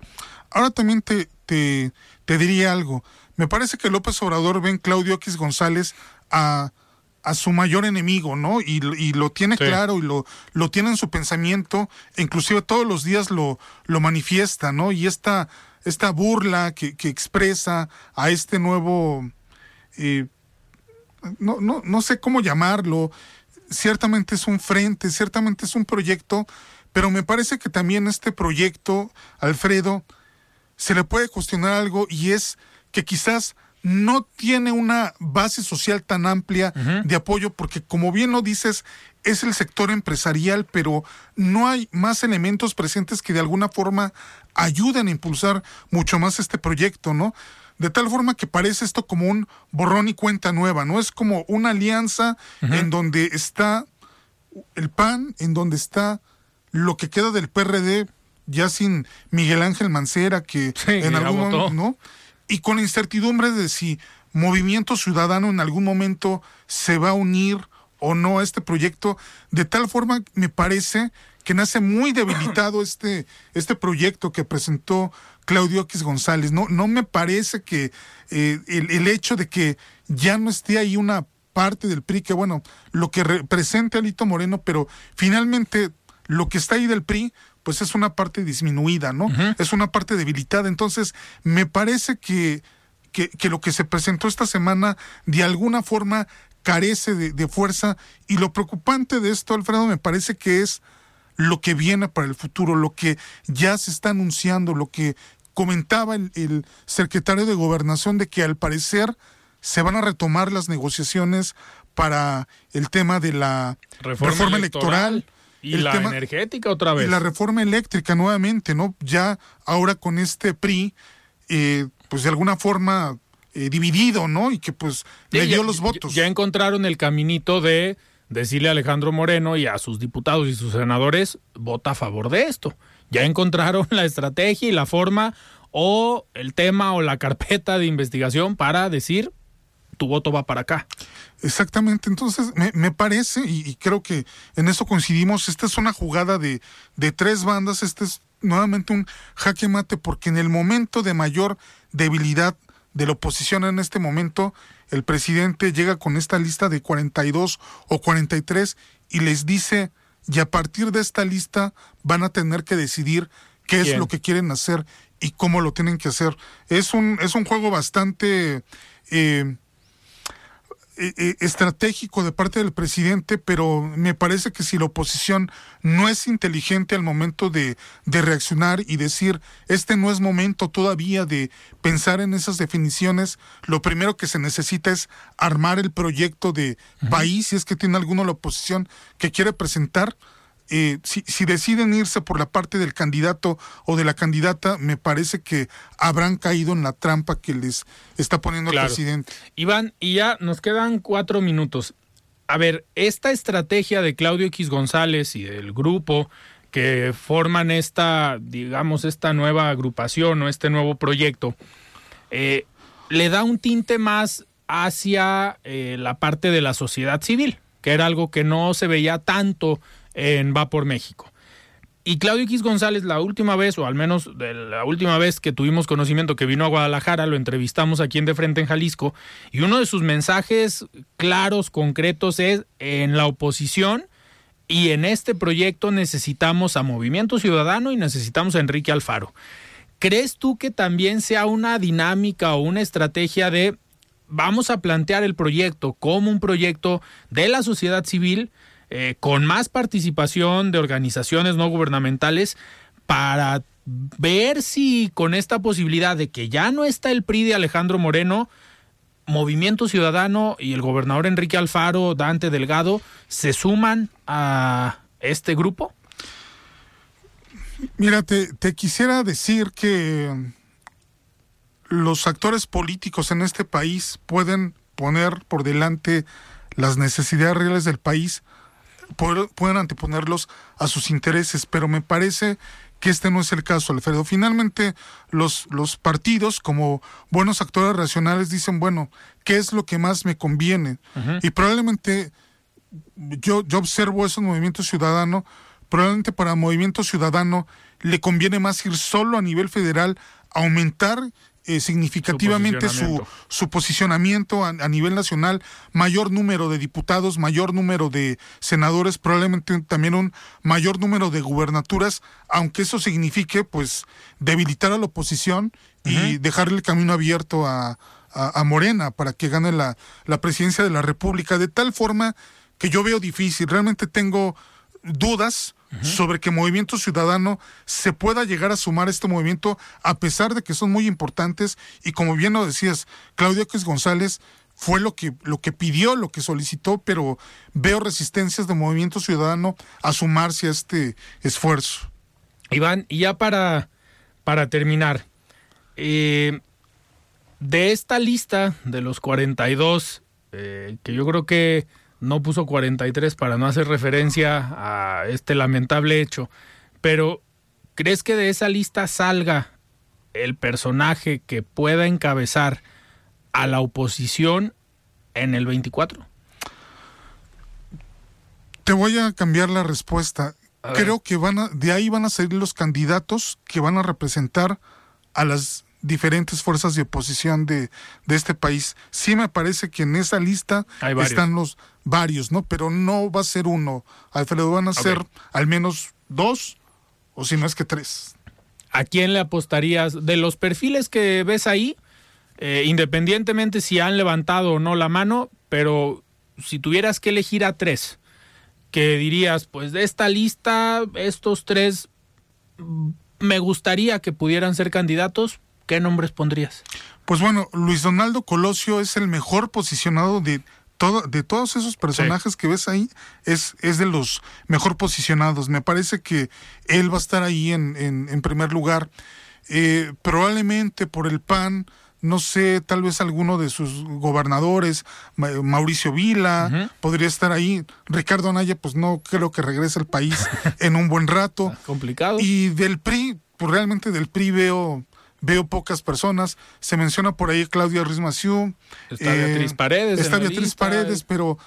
Ahora también te, te, te diría algo. Me parece que López Obrador ve Claudio X González a, a su mayor enemigo, ¿no? Y, y lo tiene claro y lo, lo tiene en su pensamiento, inclusive todos los días lo, lo manifiesta, ¿no? Y esta, esta burla que, que expresa a este nuevo eh, no, no, no sé cómo llamarlo, ciertamente es un frente, ciertamente es un proyecto, pero me parece que también este proyecto, Alfredo, se le puede cuestionar algo y es que quizás no tiene una base social tan amplia de apoyo porque como bien lo dices, es el sector empresarial, pero no hay más elementos presentes que de alguna forma ayuden a impulsar mucho más este proyecto, ¿no? de tal forma que parece esto como un borrón y cuenta nueva, ¿no? Es como una alianza en donde está el PAN, en donde está lo que queda del PRD, ya sin Miguel Ángel Mancera, que en algún momento, ¿no? Y con la incertidumbre de si Movimiento Ciudadano en algún momento se va a unir o no a este proyecto, de tal forma me parece que nace muy debilitado este, este proyecto que presentó Claudio X González. No, no me parece que eh, el, hecho de que ya no esté ahí una parte del PRI, que bueno, lo que represente Alito Moreno, pero finalmente lo que está ahí del PRI, pues es una parte disminuida, ¿no? Es una parte debilitada. Entonces, me parece que, que, que, lo que se presentó esta semana de alguna forma carece de, de fuerza y lo preocupante de esto, Alfredo, me parece que es lo que viene para el futuro, lo que ya se está anunciando, lo que comentaba el, secretario de gobernación de que al parecer se van a retomar las negociaciones para el tema de la reforma, electoral, y la energética otra vez. Y la reforma eléctrica nuevamente, ¿no? Ya ahora con este PRI, eh, pues de alguna forma eh, dividido, ¿no? Y que pues le dio los votos. Ya encontraron el caminito de decirle a Alejandro Moreno y a sus diputados y sus senadores, vota a favor de esto. Ya encontraron la estrategia y la forma o el tema o la carpeta de investigación para decir, tu voto va para acá. Exactamente, entonces me, parece, y, creo que en eso coincidimos, esta es una jugada de, de tres bandas, este es nuevamente un jaque mate, porque en el momento de mayor debilidad de la oposición en este momento, el presidente llega con esta lista de 42 o 43 y les dice, y a partir de esta lista van a tener que decidir qué es lo que quieren hacer y cómo lo tienen que hacer. Es un, es un juego bastante eh, eh, eh, estratégico de parte del presidente, pero me parece que si la oposición no es inteligente al momento de, de, reaccionar y decir, este no es momento todavía de pensar en esas definiciones, lo primero que se necesita es armar el proyecto de país, si es que tiene alguno la oposición que quiere presentar, eh, si, si, deciden irse por la parte del candidato o de la candidata, me parece que habrán caído en la trampa que les está poniendo el presidente. Iván, y ya nos quedan cuatro minutos. A ver, esta estrategia de Claudio X González y del grupo que forman esta, digamos, esta nueva agrupación o este nuevo proyecto, eh, le da un tinte más hacia eh, la parte de la sociedad civil, que era algo que no se veía tanto en Va por México. Y Claudio X González, la última vez, o al menos la última vez que tuvimos conocimiento que vino a Guadalajara, lo entrevistamos aquí en De Frente en Jalisco, y uno de sus mensajes claros, concretos, es en la oposición y en este proyecto necesitamos a Movimiento Ciudadano y necesitamos a Enrique Alfaro. ¿Crees tú que también sea una dinámica o una estrategia de vamos a plantear el proyecto como un proyecto de la sociedad civil? Eh, con más participación de organizaciones no gubernamentales para ver si con esta posibilidad de que ya no está el PRI de Alejandro Moreno, Movimiento Ciudadano y el gobernador Enrique Alfaro, Dante Delgado, se suman a este grupo? Mira, te, te quisiera decir que los actores políticos en este país pueden poner por delante las necesidades reales del país pueden anteponerlos a sus intereses, pero me parece que este no es el caso, Alfredo. Finalmente, los, los partidos, como buenos actores racionales, dicen, bueno, ¿qué es lo que más me conviene? Y probablemente yo, yo observo ese movimiento ciudadano, probablemente para Movimiento Ciudadano le conviene más ir solo a nivel federal, aumentar eh, significativamente su, su posicionamiento. a, nivel nacional, mayor número de diputados, mayor número de senadores, probablemente también un mayor número de gubernaturas, aunque eso signifique pues debilitar a la oposición y dejarle el camino abierto a, a, Morena para que gane la, la presidencia de la República, de tal forma que yo veo difícil, realmente tengo dudas sobre que Movimiento Ciudadano se pueda llegar a sumar a este movimiento, a pesar de que son muy importantes, y como bien lo decías, Claudio X González fue lo que, lo que pidió, lo que solicitó, pero veo resistencias de Movimiento Ciudadano a sumarse a este esfuerzo. Iván, y ya para, para terminar, eh, de esta lista de los 42, eh, que yo creo que no puso 43 para no hacer referencia a este lamentable hecho, pero ¿crees que de esa lista salga el personaje que pueda encabezar a la oposición en el 24? Te voy a cambiar la respuesta. Creo que van a, de ahí van a salir los candidatos que van a representar a las diferentes fuerzas de oposición de, de este país. Sí me parece que en esa lista están los varios, ¿no? Pero no va a ser uno, Alfredo, van a ser al menos dos o si no es que tres. ¿A quién le apostarías de los perfiles que ves ahí? Eh, independientemente si han levantado o no la mano, pero si tuvieras que elegir a tres, que dirías, pues de esta lista, estos tres mm, me gustaría que pudieran ser candidatos, ¿qué nombres pondrías? Pues bueno, Luis Donaldo Colosio es el mejor posicionado de todo, de todos esos personajes que ves ahí, es, es de los mejor posicionados. Me parece que él va a estar ahí en, en, primer lugar. Eh, probablemente por el PAN, no sé, tal vez alguno de sus gobernadores, Mauricio Vila, podría estar ahí. Ricardo Anaya, pues no creo que regrese al país en un buen rato. Complicado. Y del PRI, pues realmente del PRI veo veo pocas personas. Se menciona por ahí Claudia Ruiz Está Beatriz eh, Paredes. Está Beatriz Paredes, pero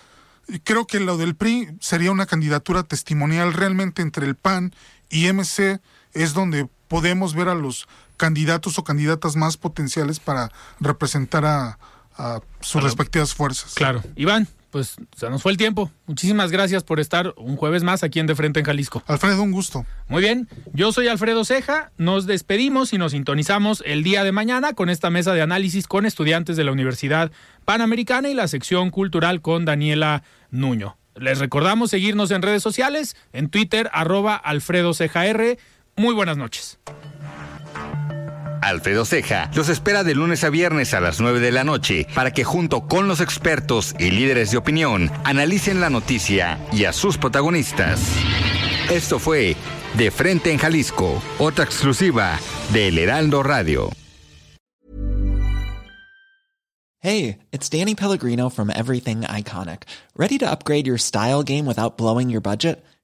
creo que lo del PRI sería una candidatura testimonial realmente entre el PAN y MC es donde podemos ver a los candidatos o candidatas más potenciales para representar a, sus respectivas fuerzas. Claro. Iván, pues se nos fue el tiempo. Muchísimas gracias por estar un jueves más aquí en De Frente en Jalisco. Alfredo, un gusto. Muy bien, yo soy Alfredo Ceja, nos despedimos y nos sintonizamos el día de mañana con esta mesa de análisis con estudiantes de la Universidad Panamericana y la sección cultural con Daniela Nuño. Les recordamos seguirnos en redes sociales, en Twitter, arroba Alfredo Ceja R. Muy buenas noches. Alfredo Ceja los espera de lunes a viernes a las 9 de la noche para que junto con los expertos y líderes de opinión analicen la noticia y a sus protagonistas. Esto fue De Frente en Jalisco, otra exclusiva de El Heraldo Radio. Hey, it's Danny Pellegrino from Everything Iconic. ¿Ready to upgrade your style game without blowing your budget?